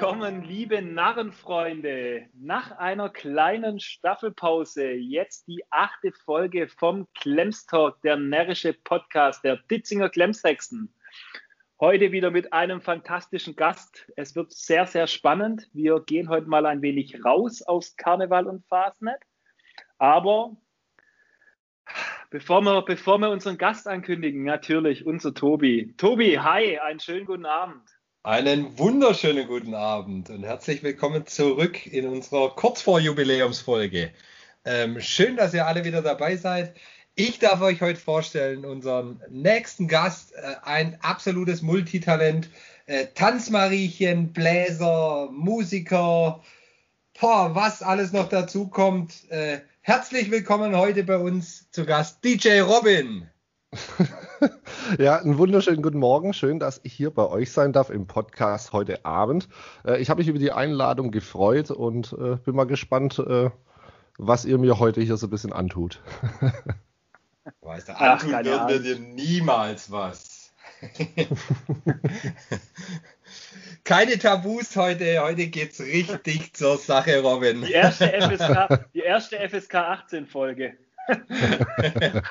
willkommen, liebe Narrenfreunde. Nach einer kleinen Staffelpause jetzt die achte Folge vom Klemstalk, der närrische Podcast der Ditzinger Klemsexen. Heute wieder mit einem fantastischen Gast. Es wird sehr, sehr spannend. Wir gehen heute mal ein wenig raus aus Karneval und Fasnet. Aber bevor wir, bevor wir unseren Gast ankündigen, natürlich unser Tobi. Tobi, hi, einen schönen guten Abend. Einen wunderschönen guten Abend und herzlich willkommen zurück in unserer kurz vor Jubiläumsfolge. Ähm, schön, dass ihr alle wieder dabei seid. Ich darf euch heute vorstellen, unseren nächsten Gast, äh, ein absolutes Multitalent, äh, Tanzmariechen, Bläser, Musiker, boah, was alles noch dazu kommt. Äh, herzlich willkommen heute bei uns zu Gast DJ Robin. ja, einen wunderschönen guten Morgen. Schön, dass ich hier bei euch sein darf im Podcast heute Abend. Äh, ich habe mich über die Einladung gefreut und äh, bin mal gespannt, äh, was ihr mir heute hier so ein bisschen antut. weißt du, antun Ach, würden wir dir niemals was. Keine Tabus heute. Heute geht es richtig zur Sache, Robin. Die erste FSK, die erste FSK 18 Folge.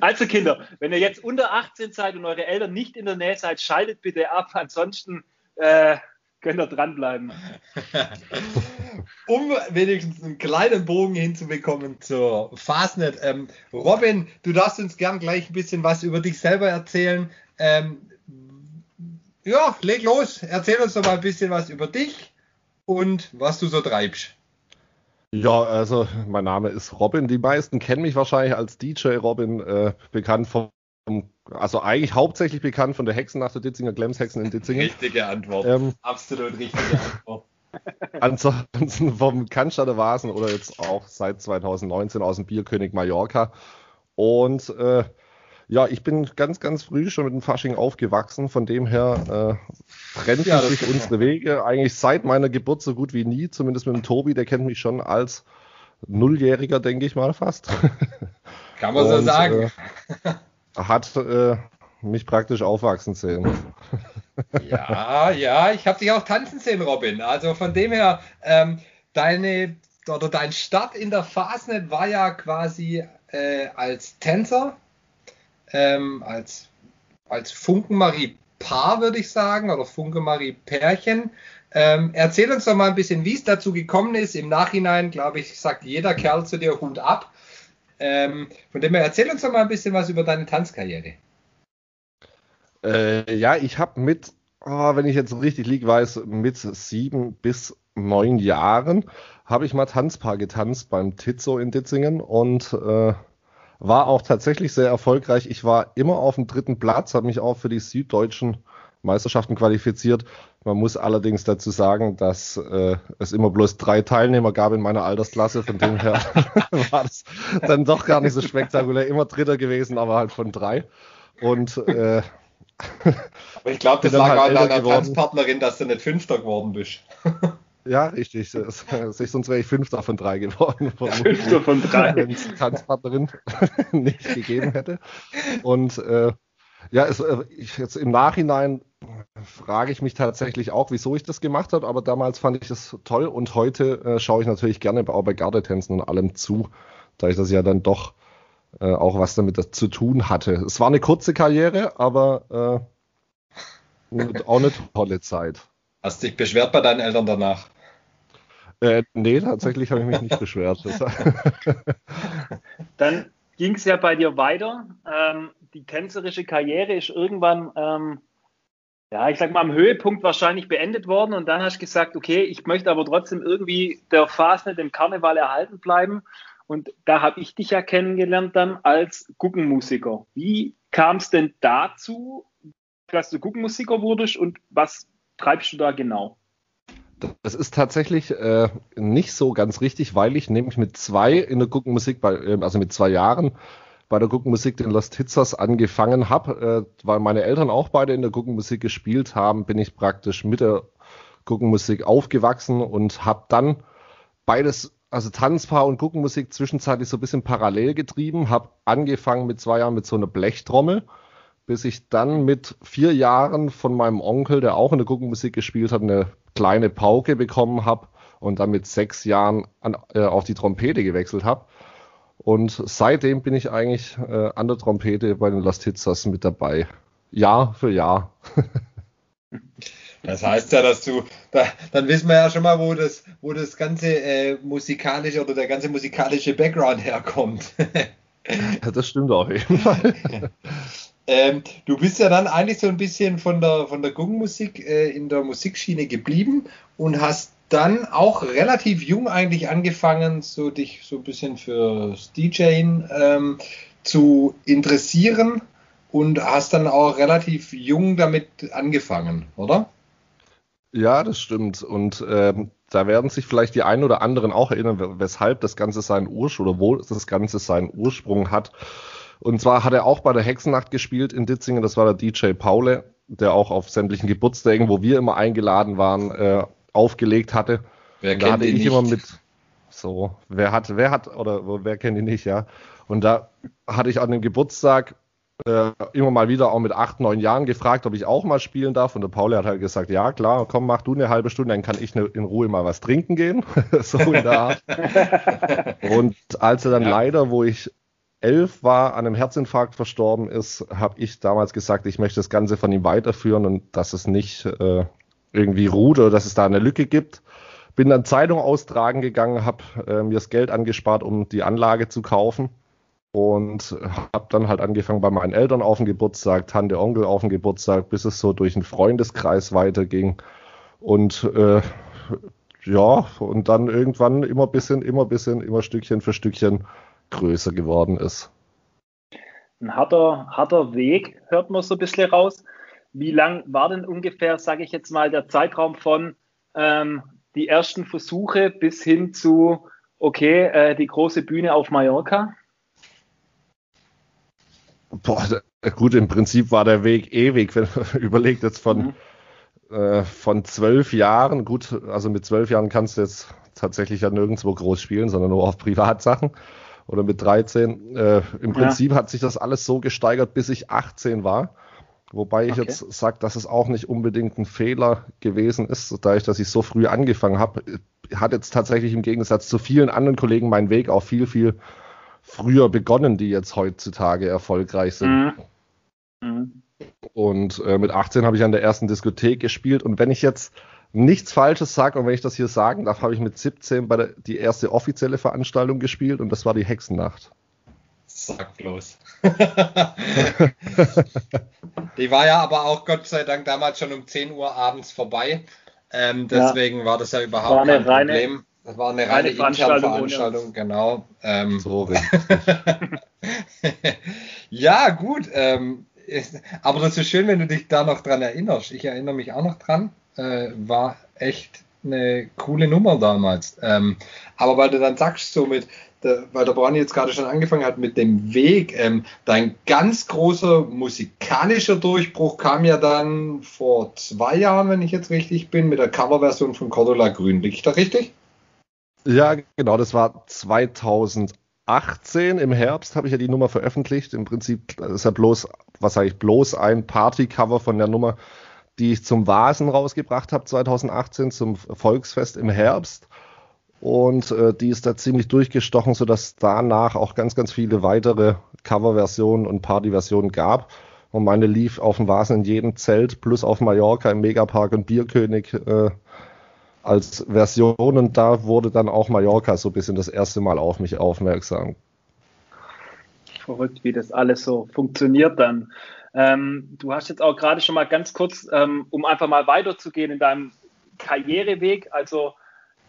also Kinder, wenn ihr jetzt unter 18 seid und eure Eltern nicht in der Nähe seid, schaltet bitte ab. Ansonsten äh, könnt ihr dranbleiben. um wenigstens einen kleinen Bogen hinzubekommen zur Fastnet. Ähm, Robin, du darfst uns gern gleich ein bisschen was über dich selber erzählen. Ähm, ja, leg los. Erzähl uns doch mal ein bisschen was über dich und was du so treibst. Ja, also mein Name ist Robin. Die meisten kennen mich wahrscheinlich als DJ Robin, äh, bekannt vom, also eigentlich hauptsächlich bekannt von der Hexennacht der Ditzinger Glemshexen in Ditzingen. Richtige Antwort. Ähm, Absolut richtige Antwort. Ansonsten vom Cannstatter Vasen oder jetzt auch seit 2019 aus dem Bierkönig Mallorca. Und äh, ja, ich bin ganz, ganz früh schon mit dem Fasching aufgewachsen. Von dem her äh, trennt ja, sich unsere Wege eigentlich seit meiner Geburt so gut wie nie. Zumindest mit dem Tobi, der kennt mich schon als Nulljähriger, denke ich mal fast. Kann man Und, so sagen. Äh, hat äh, mich praktisch aufwachsen sehen. ja, ja, ich habe dich auch tanzen sehen, Robin. Also von dem her, ähm, deine oder dein Start in der Fastnet war ja quasi äh, als Tänzer ähm, als, als Funkenmarie Paar, würde ich sagen, oder Funke-Marie Pärchen. Ähm, erzähl uns doch mal ein bisschen, wie es dazu gekommen ist. Im Nachhinein, glaube ich, sagt jeder Kerl zu dir Hut ab. Ähm, von dem her, erzähl uns doch mal ein bisschen was über deine Tanzkarriere. Äh, ja, ich habe mit, oh, wenn ich jetzt richtig lieg weiß, mit sieben bis neun Jahren habe ich mal Tanzpaar getanzt beim Tizzo in Ditzingen und äh, war auch tatsächlich sehr erfolgreich. Ich war immer auf dem dritten Platz, habe mich auch für die süddeutschen Meisterschaften qualifiziert. Man muss allerdings dazu sagen, dass äh, es immer bloß drei Teilnehmer gab in meiner Altersklasse. Von dem her war das dann doch gar nicht so spektakulär. Immer Dritter gewesen, aber halt von drei. Und äh, ich glaube, das lag halt an deiner Tanzpartnerin, dass du nicht Fünfter geworden bist. Ja, richtig. Sonst wäre ich Fünfter von drei geworden. Fünfter von drei. Wenn es Tanzpartnerin nicht gegeben hätte. Und äh, ja, es, äh, ich, jetzt im Nachhinein frage ich mich tatsächlich auch, wieso ich das gemacht habe, aber damals fand ich das toll und heute äh, schaue ich natürlich gerne auch bei Gardetänzen und allem zu, da ich das ja dann doch äh, auch was damit zu tun hatte. Es war eine kurze Karriere, aber äh, auch eine tolle Zeit. Hast dich beschwert bei deinen Eltern danach? Äh, nee, tatsächlich habe ich mich nicht beschwert. Dann ging es ja bei dir weiter. Ähm, die tänzerische Karriere ist irgendwann, ähm, ja, ich sag mal, am Höhepunkt wahrscheinlich beendet worden. Und dann hast du gesagt, okay, ich möchte aber trotzdem irgendwie der Fasnet im Karneval erhalten bleiben. Und da habe ich dich ja kennengelernt dann als Guggenmusiker. Wie kam es denn dazu, dass du Guggenmusiker wurdest und was treibst du da genau? Das ist tatsächlich äh, nicht so ganz richtig, weil ich nämlich mit zwei in der Guckenmusik, bei, äh, also mit zwei Jahren bei der Guckenmusik den Lost Hitzers angefangen habe, äh, weil meine Eltern auch beide in der Guckenmusik gespielt haben, bin ich praktisch mit der Guckenmusik aufgewachsen und habe dann beides, also Tanzpaar und Guckenmusik zwischenzeitlich so ein bisschen parallel getrieben, habe angefangen mit zwei Jahren mit so einer Blechtrommel bis ich dann mit vier Jahren von meinem Onkel, der auch in der Guckenmusik gespielt hat, eine kleine Pauke bekommen habe und dann mit sechs Jahren an, äh, auf die Trompete gewechselt habe. Und seitdem bin ich eigentlich äh, an der Trompete bei den Last Hitzers mit dabei. Jahr für Jahr. Das heißt ja, dass du, da, dann wissen wir ja schon mal, wo das, wo das ganze äh, musikalische oder der ganze musikalische Background herkommt. das stimmt auf jeden Fall. ähm, du bist ja dann eigentlich so ein bisschen von der, von der Gungmusik äh, in der Musikschiene geblieben und hast dann auch relativ jung eigentlich angefangen, so dich so ein bisschen fürs DJing ähm, zu interessieren und hast dann auch relativ jung damit angefangen, oder? Ja, das stimmt. Und ähm, da werden sich vielleicht die einen oder anderen auch erinnern, weshalb das Ganze seinen Ursprung oder wo das Ganze seinen Ursprung hat. Und zwar hat er auch bei der Hexennacht gespielt in Ditzingen. Das war der DJ Paule, der auch auf sämtlichen Geburtstagen, wo wir immer eingeladen waren, äh, aufgelegt hatte. Wer kennt da hatte ich nicht? immer mit so, wer hat, wer hat oder wer kennt ihn nicht, ja. Und da hatte ich an dem Geburtstag äh, immer mal wieder auch mit acht, neun Jahren gefragt, ob ich auch mal spielen darf. Und der Pauli hat halt gesagt, ja klar, komm, mach du eine halbe Stunde, dann kann ich ne, in Ruhe mal was trinken gehen. so in der Art. und als er dann ja. leider, wo ich elf war, an einem Herzinfarkt verstorben ist, habe ich damals gesagt, ich möchte das Ganze von ihm weiterführen und dass es nicht äh, irgendwie ruht oder dass es da eine Lücke gibt. Bin dann Zeitung austragen gegangen, habe äh, mir das Geld angespart, um die Anlage zu kaufen und habe dann halt angefangen bei meinen Eltern auf dem Geburtstag, Tante, Onkel auf dem Geburtstag, bis es so durch einen Freundeskreis weiterging und äh, ja, und dann irgendwann immer bisschen, immer bisschen, immer Stückchen für Stückchen größer geworden ist. Ein harter, harter Weg, hört man so ein bisschen raus. Wie lang war denn ungefähr, sage ich jetzt mal, der Zeitraum von ähm, die ersten Versuche bis hin zu, okay, äh, die große Bühne auf Mallorca? Boah, gut, im Prinzip war der Weg ewig, wenn man überlegt jetzt von, mhm. äh, von zwölf Jahren, gut, also mit zwölf Jahren kannst du jetzt tatsächlich ja nirgendwo groß spielen, sondern nur auf Privatsachen oder mit 13. Äh, Im Prinzip ja. hat sich das alles so gesteigert, bis ich 18 war. Wobei ich okay. jetzt sage, dass es auch nicht unbedingt ein Fehler gewesen ist, dadurch, dass ich so früh angefangen habe, hat jetzt tatsächlich im Gegensatz zu vielen anderen Kollegen meinen Weg auch viel, viel früher begonnen, die jetzt heutzutage erfolgreich sind. Mhm. Mhm. Und äh, mit 18 habe ich an der ersten Diskothek gespielt. Und wenn ich jetzt nichts Falsches sage und wenn ich das hier sagen darf, habe ich mit 17 bei der, die erste offizielle Veranstaltung gespielt und das war die Hexennacht. Sag bloß. die war ja aber auch Gott sei Dank damals schon um 10 Uhr abends vorbei. Ähm, deswegen ja. war das ja überhaupt kein reine, Problem. Das war eine reine, Veranstaltung, Veranstaltung genau. Ähm, so ja, gut. Ähm, ist, aber das ist schön, wenn du dich da noch dran erinnerst. Ich erinnere mich auch noch dran. Äh, war echt eine coole Nummer damals. Ähm, aber weil du dann sagst, so mit, der, weil der Brani jetzt gerade schon angefangen hat mit dem Weg, ähm, dein ganz großer musikalischer Durchbruch kam ja dann vor zwei Jahren, wenn ich jetzt richtig bin, mit der Coverversion von Cordula Grün. Liege ich da richtig? Ja, genau, das war 2018 im Herbst habe ich ja die Nummer veröffentlicht. Im Prinzip ist ja bloß, was sage ich, bloß ein Partycover von der Nummer, die ich zum Vasen rausgebracht habe 2018 zum Volksfest im Herbst. Und äh, die ist da ziemlich durchgestochen, sodass danach auch ganz, ganz viele weitere Coverversionen und Partyversionen gab. Und meine lief auf dem Vasen in jedem Zelt, plus auf Mallorca im Megapark und Bierkönig äh, als Version und da wurde dann auch Mallorca so ein bisschen das erste Mal auf mich aufmerksam. Verrückt, wie das alles so funktioniert dann. Ähm, du hast jetzt auch gerade schon mal ganz kurz, ähm, um einfach mal weiterzugehen in deinem Karriereweg, also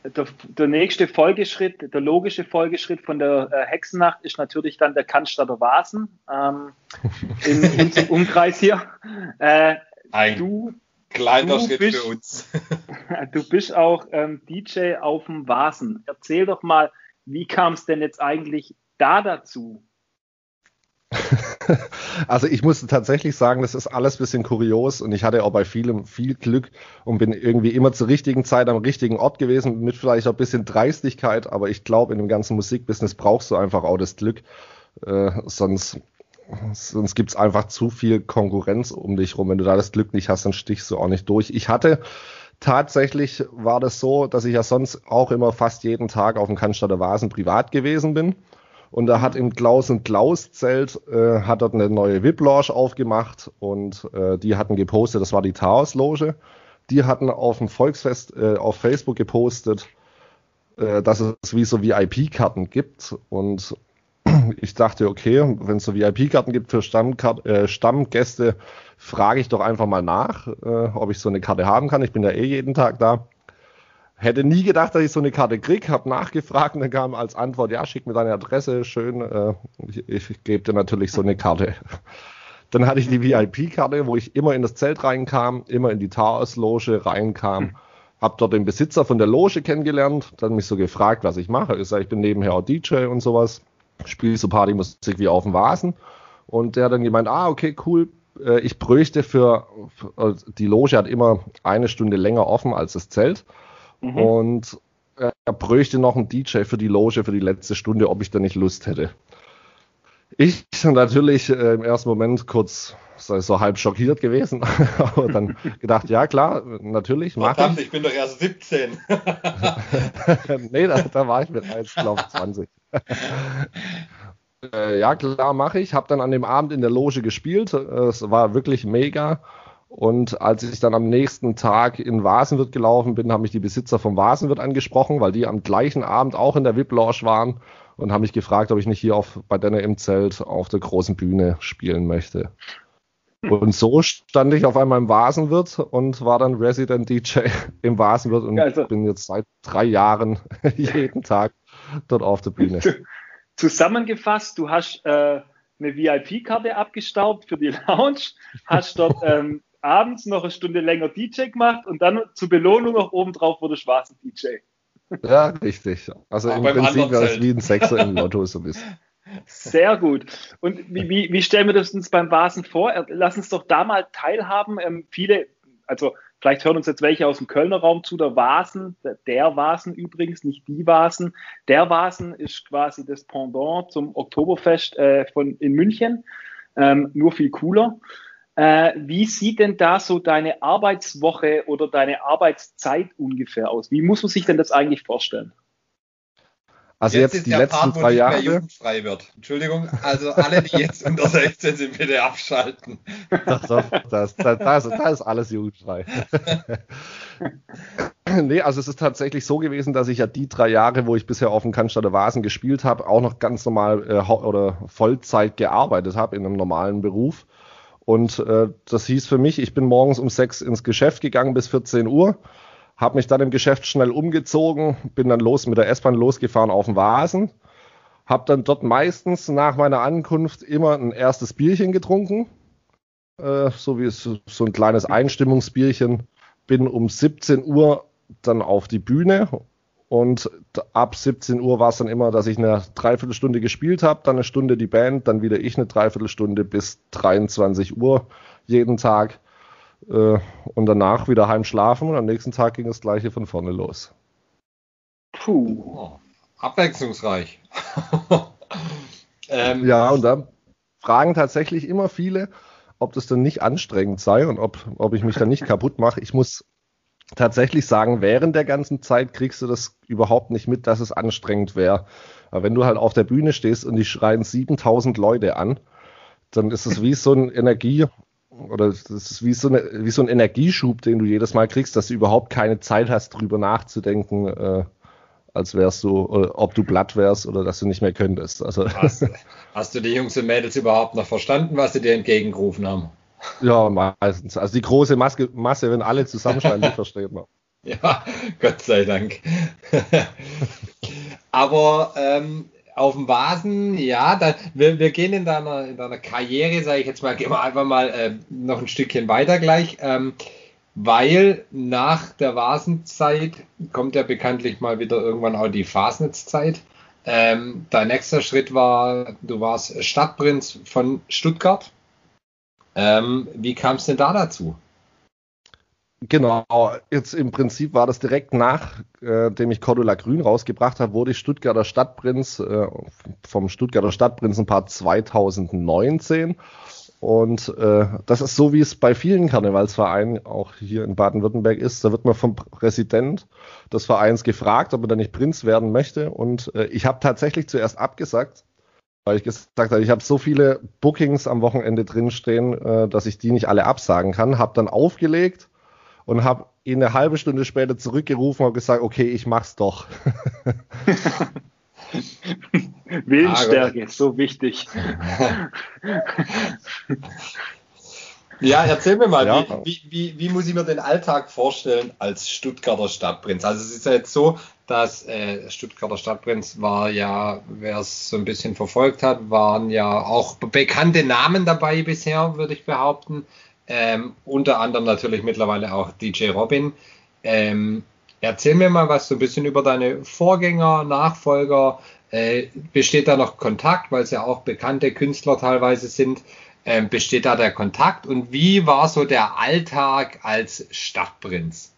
der, der, nächste Folgeschritt, der logische Folgeschritt von der äh, Hexennacht ist natürlich dann der Cannstatter Vasen ähm, in unserem Umkreis hier. Äh, du Kleiner Schritt bist, für uns. du bist auch ähm, DJ auf dem Vasen. Erzähl doch mal, wie kam es denn jetzt eigentlich da dazu? Also ich musste tatsächlich sagen, das ist alles ein bisschen kurios und ich hatte auch bei vielem viel Glück und bin irgendwie immer zur richtigen Zeit am richtigen Ort gewesen, mit vielleicht auch ein bisschen Dreistigkeit, aber ich glaube, in dem ganzen Musikbusiness brauchst du einfach auch das Glück, äh, sonst Sonst gibt es einfach zu viel Konkurrenz um dich rum. Wenn du da das Glück nicht hast, dann stichst du auch nicht durch. Ich hatte tatsächlich war das so, dass ich ja sonst auch immer fast jeden Tag auf dem Cannstatter Vasen privat gewesen bin. Und da hat im Klaus und Klaus Zelt äh, hat dort eine neue VIP-Lounge aufgemacht und äh, die hatten gepostet, das war die Taos Loge. Die hatten auf dem Volksfest äh, auf Facebook gepostet, äh, dass es wie so VIP-Karten gibt und ich dachte, okay, wenn es so VIP-Karten gibt für Stammkart äh, Stammgäste, frage ich doch einfach mal nach, äh, ob ich so eine Karte haben kann. Ich bin ja eh jeden Tag da. Hätte nie gedacht, dass ich so eine Karte kriege, habe nachgefragt und dann kam als Antwort, ja, schick mir deine Adresse, schön, äh, ich, ich gebe dir natürlich so eine Karte. Dann hatte ich die VIP-Karte, wo ich immer in das Zelt reinkam, immer in die Taos-Loge reinkam, hab dort den Besitzer von der Loge kennengelernt, dann mich so gefragt, was ich mache. Ich sage, ich bin nebenher auch DJ und sowas, spiele so Partymusik wie auf dem Vasen. Und der hat dann gemeint, ah, okay, cool, äh, ich bräuchte für, für, die Loge hat immer eine Stunde länger offen als das Zelt. Mhm. Und er bräuchte noch einen DJ für die Loge für die letzte Stunde, ob ich da nicht Lust hätte. Ich natürlich äh, im ersten Moment kurz so, so halb schockiert gewesen, aber dann gedacht, ja klar, natürlich, mach ich. ich bin doch erst 17. nee, da, da, war ich mit 1, glaube 20. äh, ja, klar, mache ich. Habe dann an dem Abend in der Loge gespielt. Es war wirklich mega. Und als ich dann am nächsten Tag in Vasenwirt gelaufen bin, haben mich die Besitzer vom Vasenwirt angesprochen, weil die am gleichen Abend auch in der VIP-Lounge waren und haben mich gefragt, ob ich nicht hier auf, bei Denner im Zelt auf der großen Bühne spielen möchte. Und so stand ich auf einmal im Vasenwirt und war dann Resident DJ im Vasenwirt und also, bin jetzt seit drei Jahren jeden Tag dort auf der Bühne. Zusammengefasst, du hast äh, eine VIP-Karte abgestaubt für die Lounge, hast dort ähm, abends noch eine Stunde länger DJ gemacht und dann zur Belohnung noch obendrauf wurde Schwarzen DJ. Ja, richtig. Also Auch im Prinzip wäre es wie ein Sechser im Lotto so ein bisschen. Sehr gut. Und wie, wie, wie stellen wir das uns beim Vasen vor? Lass uns doch da mal teilhaben. Ähm, viele, also vielleicht hören uns jetzt welche aus dem Kölner Raum zu, der Vasen, der, der Vasen übrigens, nicht die Vasen. Der Vasen ist quasi das Pendant zum Oktoberfest äh, von, in München, ähm, nur viel cooler. Äh, wie sieht denn da so deine Arbeitswoche oder deine Arbeitszeit ungefähr aus? Wie muss man sich denn das eigentlich vorstellen? Also jetzt, jetzt die letzten Part, drei Jahre. jugendfrei wird. Entschuldigung, also alle, die jetzt unter 16 sind, bitte abschalten. Doch, doch, das, das, das, das ist alles jugendfrei. nee, also es ist tatsächlich so gewesen, dass ich ja die drei Jahre, wo ich bisher auf dem Cannstatter Vasen gespielt habe, auch noch ganz normal äh, oder Vollzeit gearbeitet habe in einem normalen Beruf. Und äh, das hieß für mich, ich bin morgens um sechs ins Geschäft gegangen bis 14 Uhr, habe mich dann im Geschäft schnell umgezogen, bin dann los mit der S-Bahn losgefahren auf den Vasen, habe dann dort meistens nach meiner Ankunft immer ein erstes Bierchen getrunken, äh, so wie so, so ein kleines Einstimmungsbierchen, bin um 17 Uhr dann auf die Bühne und ab 17 Uhr war es dann immer, dass ich eine Dreiviertelstunde gespielt habe, dann eine Stunde die Band, dann wieder ich eine Dreiviertelstunde bis 23 Uhr jeden Tag. Äh, und danach wieder heim schlafen und am nächsten Tag ging das gleiche von vorne los. Puh, oh, abwechslungsreich. ähm, ja, und da fragen tatsächlich immer viele, ob das dann nicht anstrengend sei und ob, ob ich mich dann nicht kaputt mache. Ich muss tatsächlich sagen, während der ganzen Zeit kriegst du das überhaupt nicht mit, dass es anstrengend wäre. Aber wenn du halt auf der Bühne stehst und die schreien 7000 Leute an, dann ist es wie so ein Energie oder das ist wie so, eine, wie so ein Energieschub, den du jedes Mal kriegst, dass du überhaupt keine Zeit hast, drüber nachzudenken, äh, als wärst du, ob du platt wärst oder dass du nicht mehr könntest. Also hast, hast du die Jungs und Mädels überhaupt noch verstanden, was sie dir entgegengerufen haben? Ja, meistens. Also die große Maske, Masse, wenn alle zusammenschreien, die versteht man. Ja, Gott sei Dank. Aber ähm, auf dem Vasen, ja, da, wir, wir gehen in deiner, in deiner Karriere, sage ich jetzt mal, gehen wir einfach mal äh, noch ein Stückchen weiter gleich, ähm, weil nach der Vasenzeit kommt ja bekanntlich mal wieder irgendwann auch die Fasnetzzeit. Ähm, dein nächster Schritt war, du warst Stadtprinz von Stuttgart. Ähm, wie kam es denn da dazu? Genau, jetzt im Prinzip war das direkt nachdem äh, ich Cordula Grün rausgebracht habe, wurde ich Stuttgarter Stadtprinz äh, vom Stuttgarter Stadtprinzenpaar 2019. Und äh, das ist so, wie es bei vielen Karnevalsvereinen auch hier in Baden-Württemberg ist. Da wird man vom Präsident des Vereins gefragt, ob er da nicht Prinz werden möchte. Und äh, ich habe tatsächlich zuerst abgesagt, weil ich gesagt habe, ich habe so viele Bookings am Wochenende drinstehen, äh, dass ich die nicht alle absagen kann. Habe dann aufgelegt und habe ihn eine halbe Stunde später zurückgerufen und gesagt, okay, ich mach's doch. Willensstärke, ah, so wichtig. Ja, erzähl mir mal, ja. wie, wie, wie, muss ich mir den Alltag vorstellen als Stuttgarter Stadtprinz? Also es ist ja jetzt so, dass äh, Stuttgarter Stadtprinz war ja, wer es so ein bisschen verfolgt hat, waren ja auch bekannte Namen dabei bisher, würde ich behaupten. Ähm, unter anderem natürlich mittlerweile auch DJ Robin. Ähm, erzähl mir mal was so ein bisschen über deine Vorgänger, Nachfolger. Äh, besteht da noch Kontakt, weil es ja auch bekannte Künstler teilweise sind? Ähm, besteht da der Kontakt und wie war so der Alltag als Stadtprinz?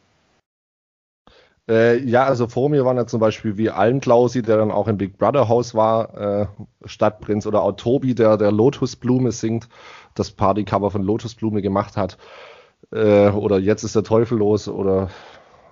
Äh, ja, also vor mir waren ja zum Beispiel wie Almklausi, der dann auch im Big Brother Haus war, äh, Stadtprinz, oder auch Tobi, der der Lotusblume singt, das Partycover von Lotusblume gemacht hat. Äh, oder Jetzt ist der Teufel los oder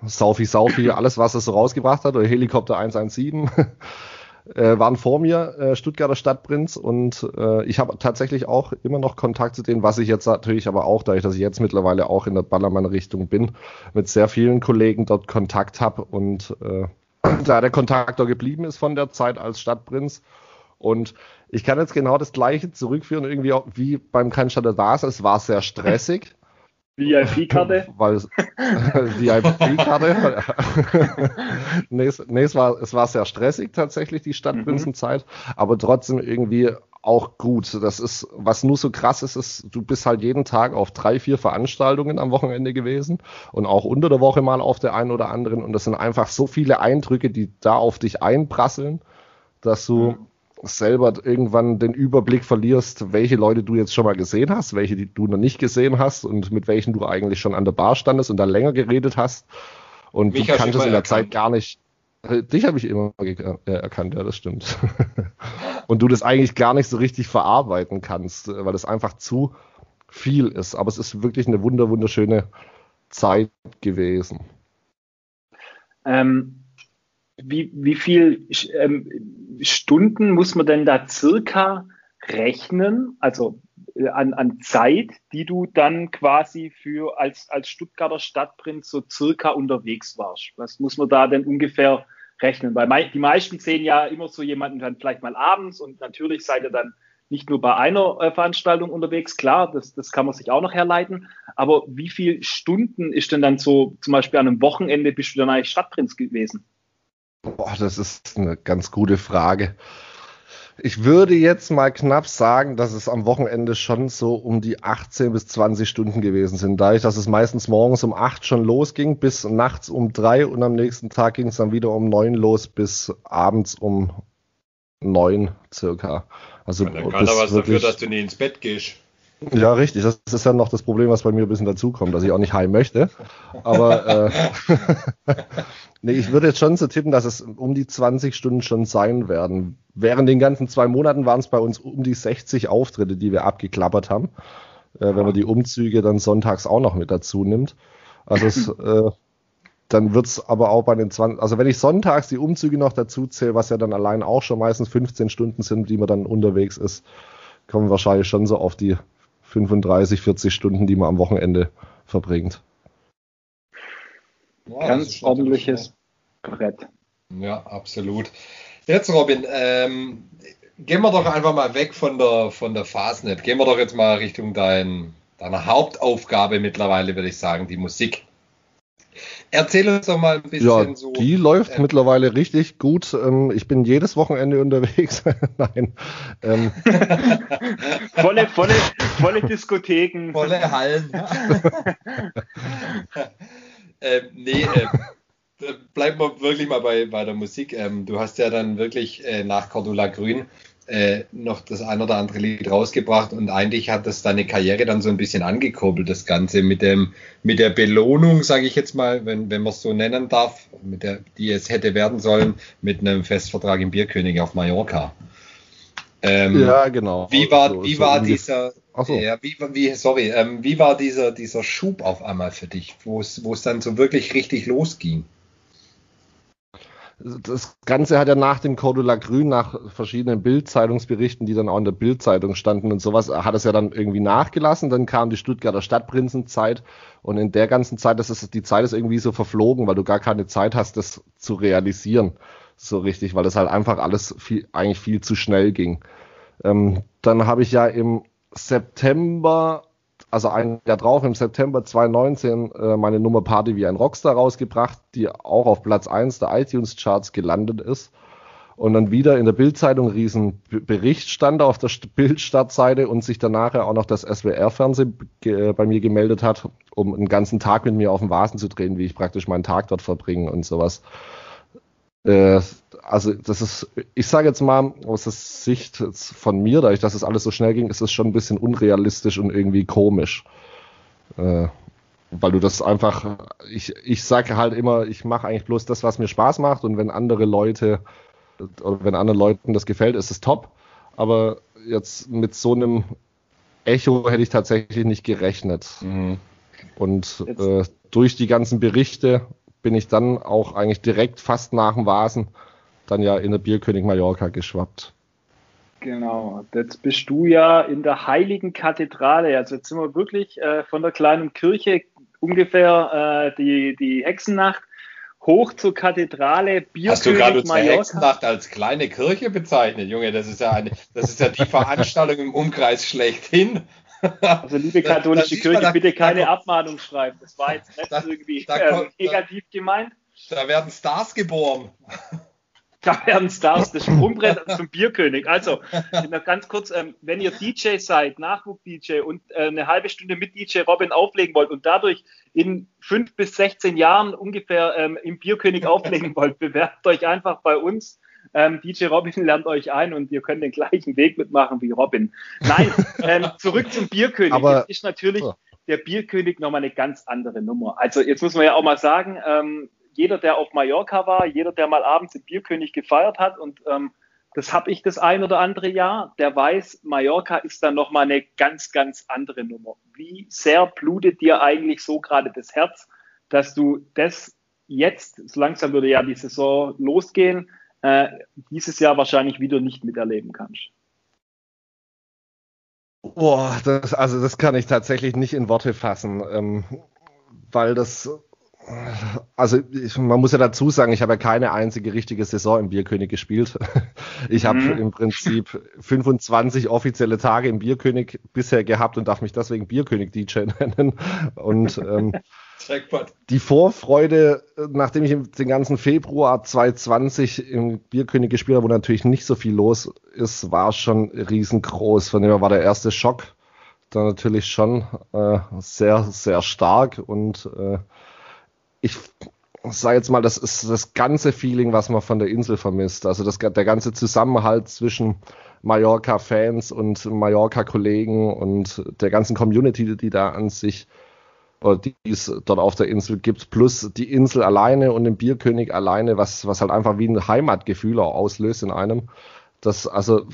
Saufi Saufi, alles was es so rausgebracht hat, oder Helikopter 117. äh, waren vor mir äh, Stuttgarter Stadtprinz und äh, ich habe tatsächlich auch immer noch Kontakt zu denen, was ich jetzt natürlich aber auch, dadurch, dass ich jetzt mittlerweile auch in der Ballermann-Richtung bin, mit sehr vielen Kollegen dort Kontakt habe und äh, da der Kontakt geblieben ist von der Zeit als Stadtprinz. Und ich kann jetzt genau das Gleiche zurückführen, irgendwie auch wie beim Kein Stadt da Es war sehr stressig. VIP-Karte? Weil VIP-Karte. nee, es, nee, es, war, es war sehr stressig tatsächlich, die Stadtprinzenzeit, mhm. aber trotzdem irgendwie auch gut. Das ist, was nur so krass ist, ist, du bist halt jeden Tag auf drei, vier Veranstaltungen am Wochenende gewesen und auch unter der Woche mal auf der einen oder anderen. Und das sind einfach so viele Eindrücke, die da auf dich einprasseln, dass du mhm selber irgendwann den Überblick verlierst, welche Leute du jetzt schon mal gesehen hast, welche die du noch nicht gesehen hast und mit welchen du eigentlich schon an der Bar standest und dann länger geredet hast. Und Mich du kanntest in der erkannt. Zeit gar nicht. Äh, dich habe ich immer äh, erkannt, ja, das stimmt. und du das eigentlich gar nicht so richtig verarbeiten kannst, äh, weil es einfach zu viel ist. Aber es ist wirklich eine wunder wunderschöne Zeit gewesen. Ähm, wie, wie viel ähm, Stunden muss man denn da circa rechnen? Also äh, an, an Zeit, die du dann quasi für als, als Stuttgarter Stadtprinz so circa unterwegs warst. Was muss man da denn ungefähr rechnen? Weil die meisten sehen ja immer so jemanden dann vielleicht mal abends und natürlich seid ihr dann nicht nur bei einer äh, Veranstaltung unterwegs, klar, das, das kann man sich auch noch herleiten, aber wie viele Stunden ist denn dann so, zum Beispiel an einem Wochenende bist du dann eigentlich Stadtprinz gewesen? Boah, das ist eine ganz gute Frage. Ich würde jetzt mal knapp sagen, dass es am Wochenende schon so um die 18 bis 20 Stunden gewesen sind. Dadurch, dass es meistens morgens um 8 schon losging, bis nachts um 3 und am nächsten Tag ging es dann wieder um 9 los, bis abends um 9 circa. Also ja, dann kann aber was dafür, dass du nie ins Bett gehst. Ja, richtig. Das ist ja noch das Problem, was bei mir ein bisschen dazukommt, dass ich auch nicht heim möchte. Aber äh, nee, ich würde jetzt schon so tippen, dass es um die 20 Stunden schon sein werden. Während den ganzen zwei Monaten waren es bei uns um die 60 Auftritte, die wir abgeklappert haben. Äh, wenn man die Umzüge dann sonntags auch noch mit dazu nimmt. Also es, äh, dann wird's aber auch bei den 20, also wenn ich sonntags die Umzüge noch dazu zähle, was ja dann allein auch schon meistens 15 Stunden sind, die man dann unterwegs ist, kommen wahrscheinlich schon so auf die 35, 40 Stunden, die man am Wochenende verbringt. Ja, Ganz ordentliches Brett. Ja, absolut. Jetzt, Robin, ähm, gehen wir doch einfach mal weg von der, von der Fastnet. Gehen wir doch jetzt mal Richtung dein, deiner Hauptaufgabe mittlerweile, würde ich sagen, die Musik. Erzähl uns doch mal ein bisschen ja, so. Die läuft äh, mittlerweile richtig gut. Ähm, ich bin jedes Wochenende unterwegs. Nein. Ähm. volle, volle, volle Diskotheken. Volle Hallen. äh, nee, äh, bleiben wir wirklich mal bei, bei der Musik. Ähm, du hast ja dann wirklich äh, nach Cordula Grün äh, noch das ein oder andere Lied rausgebracht und eigentlich hat das deine Karriere dann so ein bisschen angekurbelt, das Ganze mit dem, mit der Belohnung, sage ich jetzt mal, wenn, wenn man es so nennen darf, mit der, die es hätte werden sollen, mit einem Festvertrag im Bierkönig auf Mallorca. Ähm, ja, genau. Wie war, so, wie so war dieser, so. Ja, wie, wie, sorry, ähm, wie war dieser, dieser Schub auf einmal für dich, wo es, wo es dann so wirklich richtig losging? Das Ganze hat ja nach dem Cordula Grün, nach verschiedenen Bildzeitungsberichten, die dann auch in der Bildzeitung standen und sowas, hat es ja dann irgendwie nachgelassen. Dann kam die Stuttgarter Stadtprinzenzeit und in der ganzen Zeit, das ist, die Zeit ist irgendwie so verflogen, weil du gar keine Zeit hast, das zu realisieren. So richtig, weil das halt einfach alles viel, eigentlich viel zu schnell ging. Ähm, dann habe ich ja im September also ein Jahr drauf, im September 2019, äh, meine Nummer Party wie ein Rockstar rausgebracht, die auch auf Platz 1 der iTunes-Charts gelandet ist. Und dann wieder in der Bildzeitung riesen Bericht stand auf der Bildstartseite und sich danach auch noch das SWR-Fernsehen bei mir gemeldet hat, um einen ganzen Tag mit mir auf dem Vasen zu drehen, wie ich praktisch meinen Tag dort verbringe und sowas. Äh, also das ist, ich sage jetzt mal aus der Sicht von mir, dadurch, dass es alles so schnell ging, ist es schon ein bisschen unrealistisch und irgendwie komisch. Äh, weil du das einfach, ich, ich sage halt immer, ich mache eigentlich bloß das, was mir Spaß macht und wenn andere Leute oder wenn anderen Leuten das gefällt, ist es top. Aber jetzt mit so einem Echo hätte ich tatsächlich nicht gerechnet. Mhm. Und äh, durch die ganzen Berichte bin ich dann auch eigentlich direkt fast nach dem Vasen dann ja in der Bierkönig Mallorca geschwappt. Genau, jetzt bist du ja in der Heiligen Kathedrale. Also jetzt sind wir wirklich äh, von der kleinen Kirche ungefähr äh, die, die Hexennacht hoch zur Kathedrale Bierkönig Hast du gerade unsere Hexennacht als kleine Kirche bezeichnet, Junge? Das ist ja eine, das ist ja die Veranstaltung im Umkreis schlechthin. Also liebe katholische da, Kirche, da, bitte keine da, Abmahnung schreiben. Das war jetzt nicht irgendwie äh, negativ gemeint. Da werden Stars geboren. Da werden Stars, das Sprungbrett zum Bierkönig. Also, noch ganz kurz, ähm, wenn ihr DJ seid, Nachwuchs-DJ und äh, eine halbe Stunde mit DJ Robin auflegen wollt und dadurch in fünf bis 16 Jahren ungefähr ähm, im Bierkönig auflegen wollt, bewerbt euch einfach bei uns. Ähm, DJ Robin lernt euch ein und ihr könnt den gleichen Weg mitmachen wie Robin. Nein, ähm, zurück zum Bierkönig. Aber, jetzt ist natürlich oh. der Bierkönig nochmal eine ganz andere Nummer. Also jetzt muss man ja auch mal sagen, ähm, jeder, der auf Mallorca war, jeder, der mal abends im Bierkönig gefeiert hat und ähm, das habe ich das ein oder andere Jahr, der weiß, Mallorca ist dann nochmal eine ganz, ganz andere Nummer. Wie sehr blutet dir eigentlich so gerade das Herz, dass du das jetzt, so langsam würde ja die Saison losgehen, äh, dieses Jahr wahrscheinlich wieder nicht miterleben kannst. Boah, das, also das kann ich tatsächlich nicht in Worte fassen, ähm, weil das, also ich, man muss ja dazu sagen, ich habe ja keine einzige richtige Saison im Bierkönig gespielt. Ich habe mhm. im Prinzip 25 offizielle Tage im Bierkönig bisher gehabt und darf mich deswegen Bierkönig DJ nennen. Und ähm. Die Vorfreude, nachdem ich den ganzen Februar 2020 im Bierkönig gespielt habe, wo natürlich nicht so viel los ist, war schon riesengroß. Von dem her war der erste Schock dann natürlich schon äh, sehr, sehr stark und äh, ich sage jetzt mal, das ist das ganze Feeling, was man von der Insel vermisst. Also das, der ganze Zusammenhalt zwischen Mallorca-Fans und Mallorca-Kollegen und der ganzen Community, die da an sich die es dort auf der Insel gibt, plus die Insel alleine und den Bierkönig alleine, was, was halt einfach wie ein Heimatgefühl auch auslöst in einem. Das, also,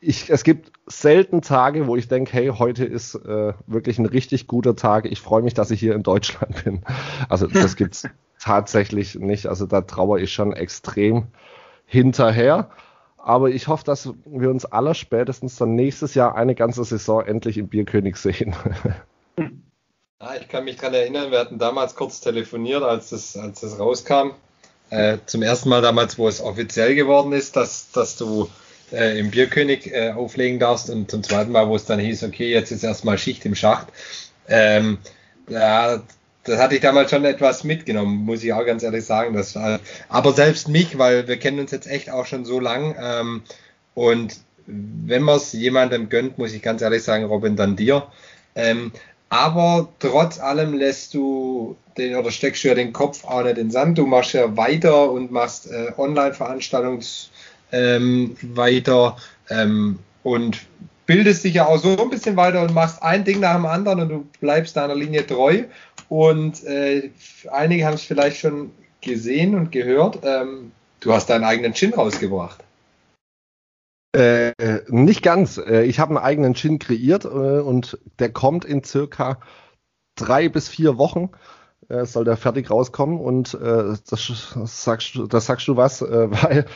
ich, es gibt selten Tage, wo ich denke, hey, heute ist äh, wirklich ein richtig guter Tag. Ich freue mich, dass ich hier in Deutschland bin. Also, das gibt's tatsächlich nicht. Also, da trauere ich schon extrem hinterher. Aber ich hoffe, dass wir uns aller spätestens dann nächstes Jahr eine ganze Saison endlich im Bierkönig sehen. Ah, ich kann mich daran erinnern, wir hatten damals kurz telefoniert, als das, als das rauskam. Äh, zum ersten Mal damals, wo es offiziell geworden ist, dass, dass du äh, im Bierkönig äh, auflegen darfst und zum zweiten Mal, wo es dann hieß, okay, jetzt ist erstmal Schicht im Schacht. Ähm, ja, das hatte ich damals schon etwas mitgenommen, muss ich auch ganz ehrlich sagen. Das, äh, aber selbst mich, weil wir kennen uns jetzt echt auch schon so lang ähm, und wenn man es jemandem gönnt, muss ich ganz ehrlich sagen, Robin, dann dir. Ähm, aber trotz allem lässt du den oder steckst du ja den Kopf auch nicht in den Sand. Du machst ja weiter und machst äh, Online-Veranstaltungen ähm, weiter ähm, und bildest dich ja auch so ein bisschen weiter und machst ein Ding nach dem anderen und du bleibst deiner Linie treu. Und äh, einige haben es vielleicht schon gesehen und gehört. Ähm, du hast deinen eigenen Gin rausgebracht. Äh, nicht ganz. Äh, ich habe einen eigenen Gin kreiert äh, und der kommt in circa drei bis vier Wochen. Äh, soll der fertig rauskommen und äh, das, sagst, das sagst du was, äh, weil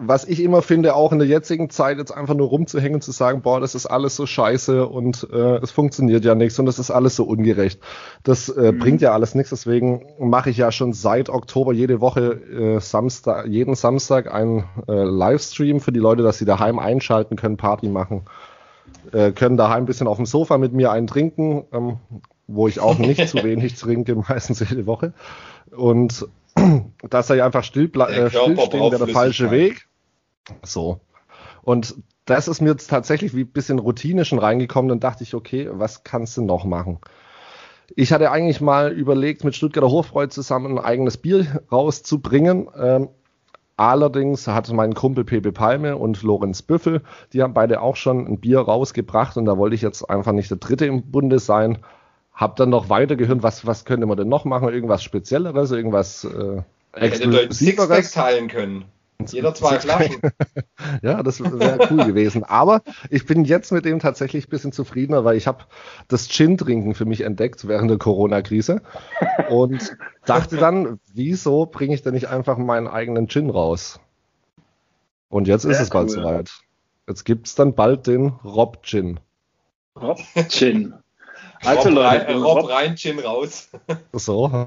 was ich immer finde, auch in der jetzigen Zeit jetzt einfach nur rumzuhängen und zu sagen, boah, das ist alles so scheiße und äh, es funktioniert ja nichts und das ist alles so ungerecht. Das äh, mhm. bringt ja alles nichts. Deswegen mache ich ja schon seit Oktober jede Woche äh, Samstag, jeden Samstag einen äh, Livestream für die Leute, dass sie daheim einschalten können, Party machen, äh, können daheim ein bisschen auf dem Sofa mit mir einen trinken, ähm, wo ich auch nicht zu wenig trinke, meistens jede Woche. Und dass er einfach still, äh, stillstehen wäre der falsche Weg. So. Und das ist mir jetzt tatsächlich wie ein bisschen Routine schon reingekommen. Dann dachte ich, okay, was kannst du noch machen? Ich hatte eigentlich mal überlegt, mit Stuttgarter Hofbräu zusammen ein eigenes Bier rauszubringen. Ähm, allerdings hat mein Kumpel Pepe Palme und Lorenz Büffel, die haben beide auch schon ein Bier rausgebracht und da wollte ich jetzt einfach nicht der Dritte im Bunde sein. Hab dann noch weitergehört, was, was könnte man denn noch machen? Irgendwas Spezielleres, irgendwas äh, Exklusiveres? Sixpacks teilen können. Jeder zwei Flaschen. ja, das wäre cool gewesen. Aber ich bin jetzt mit dem tatsächlich ein bisschen zufriedener, weil ich habe das Gin-Trinken für mich entdeckt während der Corona-Krise und dachte dann, wieso bringe ich denn nicht einfach meinen eigenen Gin raus? Und jetzt Sehr ist es bald soweit. Jetzt gibt es dann bald den Rob Gin. Also Rob Leute, rein, Rob, Rob rein, Gin raus. So.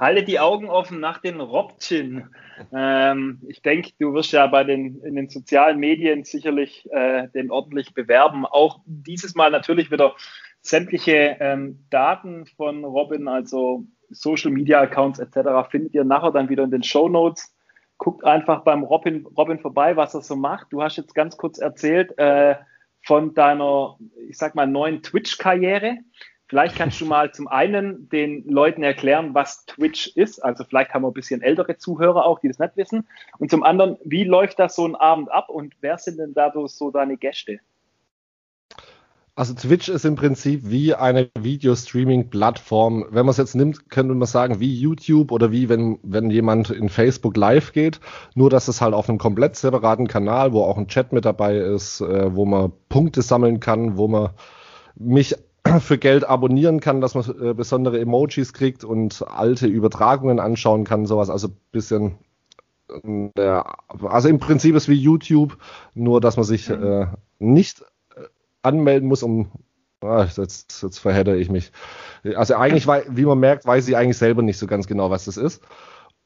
Halte die Augen offen nach den Rob Gin. Ähm, ich denke, du wirst ja bei den in den sozialen Medien sicherlich äh, den ordentlich bewerben. Auch dieses Mal natürlich wieder sämtliche ähm, Daten von Robin, also Social Media Accounts etc. findet ihr nachher dann wieder in den Show Notes. Guckt einfach beim Robin, Robin vorbei, was er so macht. Du hast jetzt ganz kurz erzählt, äh, von deiner, ich sag mal, neuen Twitch-Karriere. Vielleicht kannst du mal zum einen den Leuten erklären, was Twitch ist. Also vielleicht haben wir ein bisschen ältere Zuhörer auch, die das nicht wissen. Und zum anderen, wie läuft das so ein Abend ab und wer sind denn dadurch so deine Gäste? Also Twitch ist im Prinzip wie eine Video-Streaming-Plattform. Wenn man es jetzt nimmt, könnte man sagen, wie YouTube oder wie wenn, wenn jemand in Facebook live geht. Nur, dass es halt auf einem komplett separaten Kanal, wo auch ein Chat mit dabei ist, äh, wo man Punkte sammeln kann, wo man mich für Geld abonnieren kann, dass man äh, besondere Emojis kriegt und alte Übertragungen anschauen kann, sowas. Also bisschen äh, also im Prinzip ist wie YouTube, nur dass man sich mhm. äh, nicht anmelden muss, um. Ah, jetzt, jetzt verhedder ich mich. Also eigentlich, wie man merkt, weiß ich eigentlich selber nicht so ganz genau, was das ist.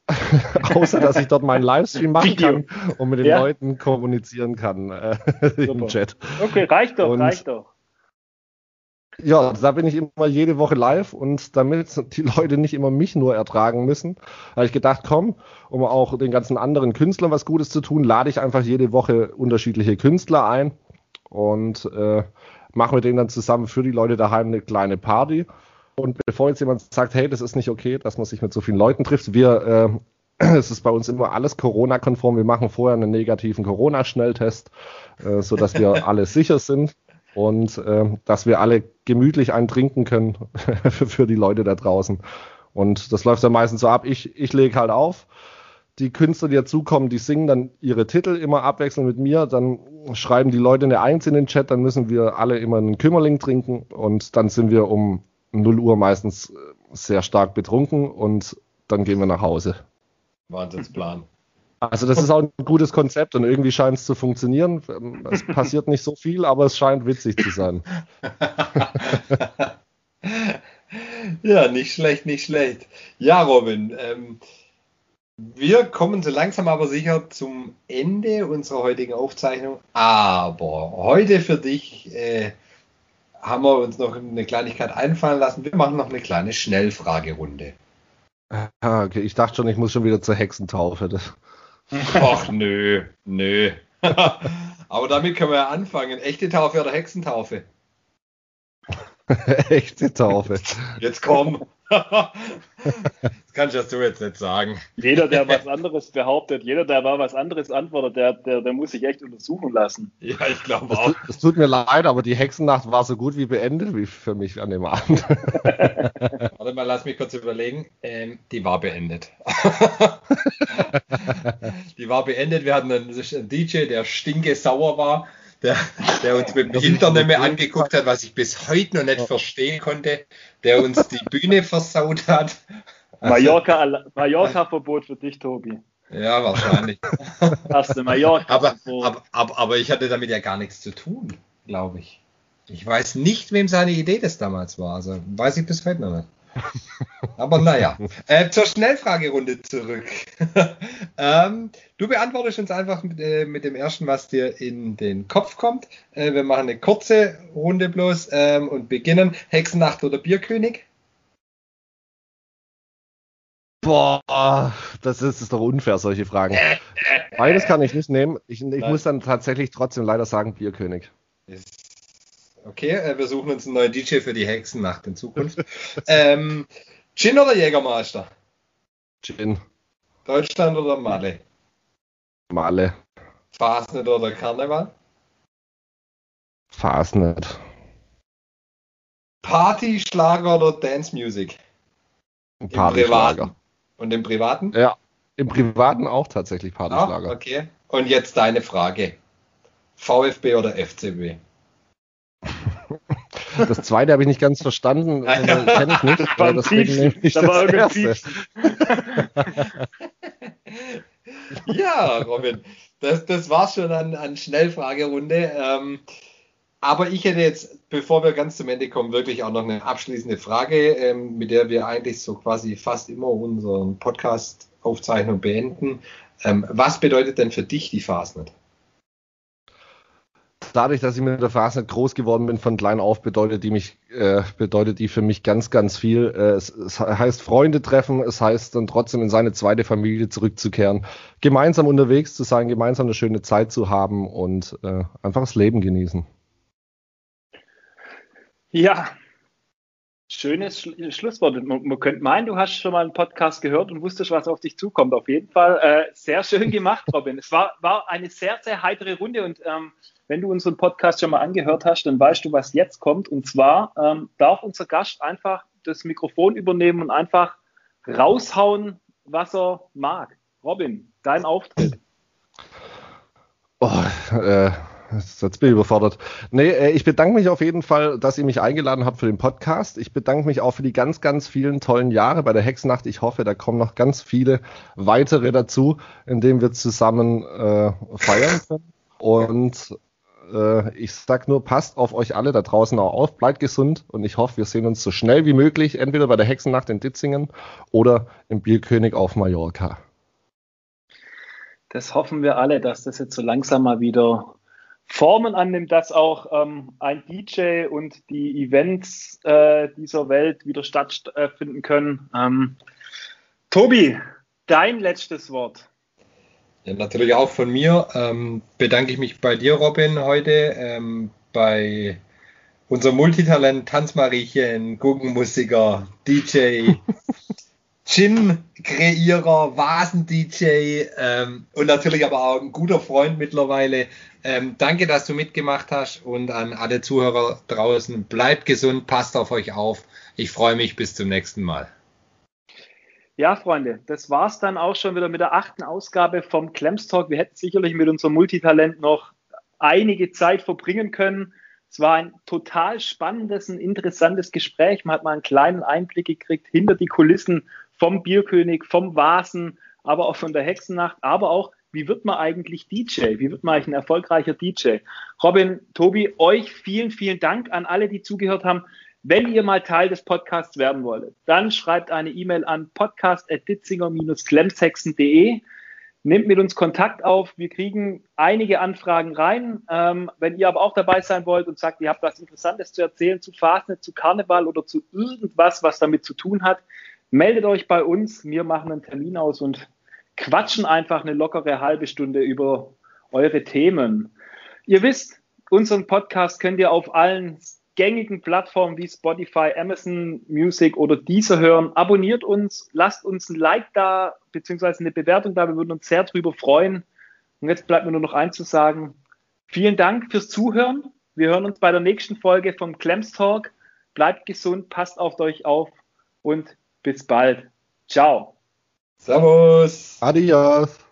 Außer dass ich dort meinen Livestream machen kann und mit den ja. Leuten kommunizieren kann äh, im Chat. Okay, reicht doch, und, reicht doch. Ja, da bin ich immer jede Woche live und damit die Leute nicht immer mich nur ertragen müssen, habe ich gedacht, komm, um auch den ganzen anderen Künstlern was Gutes zu tun, lade ich einfach jede Woche unterschiedliche Künstler ein und äh, mache mit denen dann zusammen für die Leute daheim eine kleine Party. Und bevor jetzt jemand sagt, hey, das ist nicht okay, dass man sich mit so vielen Leuten trifft, wir, äh, es ist bei uns immer alles Corona-konform. Wir machen vorher einen negativen Corona-Schnelltest, äh, sodass wir alle sicher sind und äh, dass wir alle gemütlich einen trinken können für, für die Leute da draußen. Und das läuft dann meistens so ab. Ich, ich lege halt auf die Künstler, die dazukommen, die singen dann ihre Titel immer abwechselnd mit mir. Dann schreiben die Leute eine Eins in den Chat, dann müssen wir alle immer einen Kümmerling trinken und dann sind wir um 0 Uhr meistens äh, sehr stark betrunken und dann gehen wir nach Hause. Wahnsinnsplan. Also das ist auch ein gutes Konzept und irgendwie scheint es zu funktionieren. Es passiert nicht so viel, aber es scheint witzig zu sein. ja, nicht schlecht, nicht schlecht. Ja, Robin, ähm, wir kommen so langsam aber sicher zum Ende unserer heutigen Aufzeichnung. Aber heute für dich äh, haben wir uns noch eine Kleinigkeit einfallen lassen. Wir machen noch eine kleine Schnellfragerunde. Ah, okay. Ich dachte schon, ich muss schon wieder zur Hexentaufe. Ach nö, nö. aber damit können wir ja anfangen. Echte Taufe oder Hexentaufe? Echte Taufe. Jetzt komm. Das kannst du jetzt nicht sagen. Jeder, der was anderes behauptet, jeder, der mal was anderes antwortet, der, der, der muss sich echt untersuchen lassen. Ja, ich glaube auch. Es tut mir leid, aber die Hexennacht war so gut wie beendet wie für mich an dem Abend. Warte mal, lass mich kurz überlegen. Ähm, die war beendet. die war beendet. Wir hatten einen, einen DJ, der stinke sauer war der, der uns mit dem Hintern nicht mehr angeguckt hat, was ich bis heute noch nicht ja. verstehen konnte, der uns die Bühne versaut hat. Mallorca, Mallorca-Verbot für dich, Tobi. Ja, wahrscheinlich. Hast du Mallorca aber, aber, aber, aber ich hatte damit ja gar nichts zu tun, glaube ich. Ich weiß nicht, wem seine Idee das damals war. Also weiß ich bis heute noch nicht. Aber naja, äh, zur Schnellfragerunde zurück. ähm, du beantwortest uns einfach mit, äh, mit, dem ersten, was dir in den Kopf kommt. Äh, wir machen eine kurze Runde bloß ähm, und beginnen. Hexennacht oder Bierkönig? Boah, das ist, ist doch unfair, solche Fragen. Beides kann ich nicht nehmen. Ich, ich muss dann tatsächlich trotzdem leider sagen Bierkönig. Ist Okay, äh, wir suchen uns einen neuen DJ für die Hexennacht in Zukunft. ähm, Gin oder Jägermeister? Gin. Deutschland oder Male? Male. Fastnet oder Karneval? Fastnet. Party, Schlager oder Dance Music? Party, Schlager. Und im Privaten? Ja, im Privaten auch tatsächlich Party, Schlager. Ah, okay. Und jetzt deine Frage. VfB oder FCB? Das zweite habe ich nicht ganz verstanden. Also, Kenne ich nicht. Das war deswegen ich da war das erste. ja, Robin, das, das war schon an, an Schnellfragerunde. Ähm, aber ich hätte jetzt, bevor wir ganz zum Ende kommen, wirklich auch noch eine abschließende Frage, ähm, mit der wir eigentlich so quasi fast immer unseren Podcast-Aufzeichnung beenden. Ähm, was bedeutet denn für dich die Fastnet? Dadurch, dass ich mit der Fastnet groß geworden bin von klein auf, bedeutet die mich, äh, bedeutet die für mich ganz, ganz viel. Äh, es, es, heißt Freunde treffen, es heißt dann trotzdem in seine zweite Familie zurückzukehren, gemeinsam unterwegs zu sein, gemeinsam eine schöne Zeit zu haben und äh, einfach das Leben genießen. Ja, Schönes Schlusswort. Man, man, könnte meinen, du hast schon mal einen Podcast gehört und wusstest, was auf dich zukommt. Auf jeden Fall äh, sehr schön gemacht, Robin. es war, war eine sehr, sehr heitere Runde und ähm, wenn du unseren Podcast schon mal angehört hast, dann weißt du, was jetzt kommt. Und zwar ähm, darf unser Gast einfach das Mikrofon übernehmen und einfach raushauen, was er mag. Robin, dein Auftritt. Oh, äh, Jetzt bin ich überfordert. Nee, äh, ich bedanke mich auf jeden Fall, dass ihr mich eingeladen habt für den Podcast. Ich bedanke mich auch für die ganz, ganz vielen tollen Jahre bei der Hexnacht. Ich hoffe, da kommen noch ganz viele weitere dazu, indem wir zusammen äh, feiern können. Und äh, ich sag nur, passt auf euch alle da draußen auch auf, bleibt gesund und ich hoffe, wir sehen uns so schnell wie möglich, entweder bei der Hexennacht in Ditzingen oder im Bierkönig auf Mallorca. Das hoffen wir alle, dass das jetzt so langsam mal wieder Formen annimmt, dass auch ähm, ein DJ und die Events äh, dieser Welt wieder stattfinden können. Ähm, Tobi, dein letztes Wort. Ja, natürlich auch von mir. Ähm, bedanke ich mich bei dir, Robin, heute, ähm, bei unserem Multitalent Tanzmariechen, Guggenmusiker, DJ, Gin-Kreierer, Vasen-DJ ähm, und natürlich aber auch ein guter Freund mittlerweile. Ähm, danke, dass du mitgemacht hast und an alle Zuhörer draußen, bleibt gesund, passt auf euch auf. Ich freue mich bis zum nächsten Mal. Ja, Freunde, das war es dann auch schon wieder mit der achten Ausgabe vom Clems Talk. Wir hätten sicherlich mit unserem Multitalent noch einige Zeit verbringen können. Es war ein total spannendes, ein interessantes Gespräch. Man hat mal einen kleinen Einblick gekriegt hinter die Kulissen vom Bierkönig, vom Vasen, aber auch von der Hexennacht, aber auch, wie wird man eigentlich DJ? Wie wird man eigentlich ein erfolgreicher DJ? Robin, Tobi, euch vielen, vielen Dank an alle, die zugehört haben. Wenn ihr mal Teil des Podcasts werden wollt, dann schreibt eine E-Mail an podcast.ditzinger-klemshexen.de. Nehmt mit uns Kontakt auf. Wir kriegen einige Anfragen rein. Ähm, wenn ihr aber auch dabei sein wollt und sagt, ihr habt was Interessantes zu erzählen zu Fastnet, zu Karneval oder zu irgendwas, was damit zu tun hat, meldet euch bei uns. Wir machen einen Termin aus und quatschen einfach eine lockere halbe Stunde über eure Themen. Ihr wisst, unseren Podcast könnt ihr auf allen gängigen Plattformen wie Spotify, Amazon Music oder Deezer hören. Abonniert uns, lasst uns ein Like da, beziehungsweise eine Bewertung da. Wir würden uns sehr drüber freuen. Und jetzt bleibt mir nur noch eins zu sagen. Vielen Dank fürs Zuhören. Wir hören uns bei der nächsten Folge vom Clems Talk. Bleibt gesund, passt auf euch auf und bis bald. Ciao. Servus. Adios.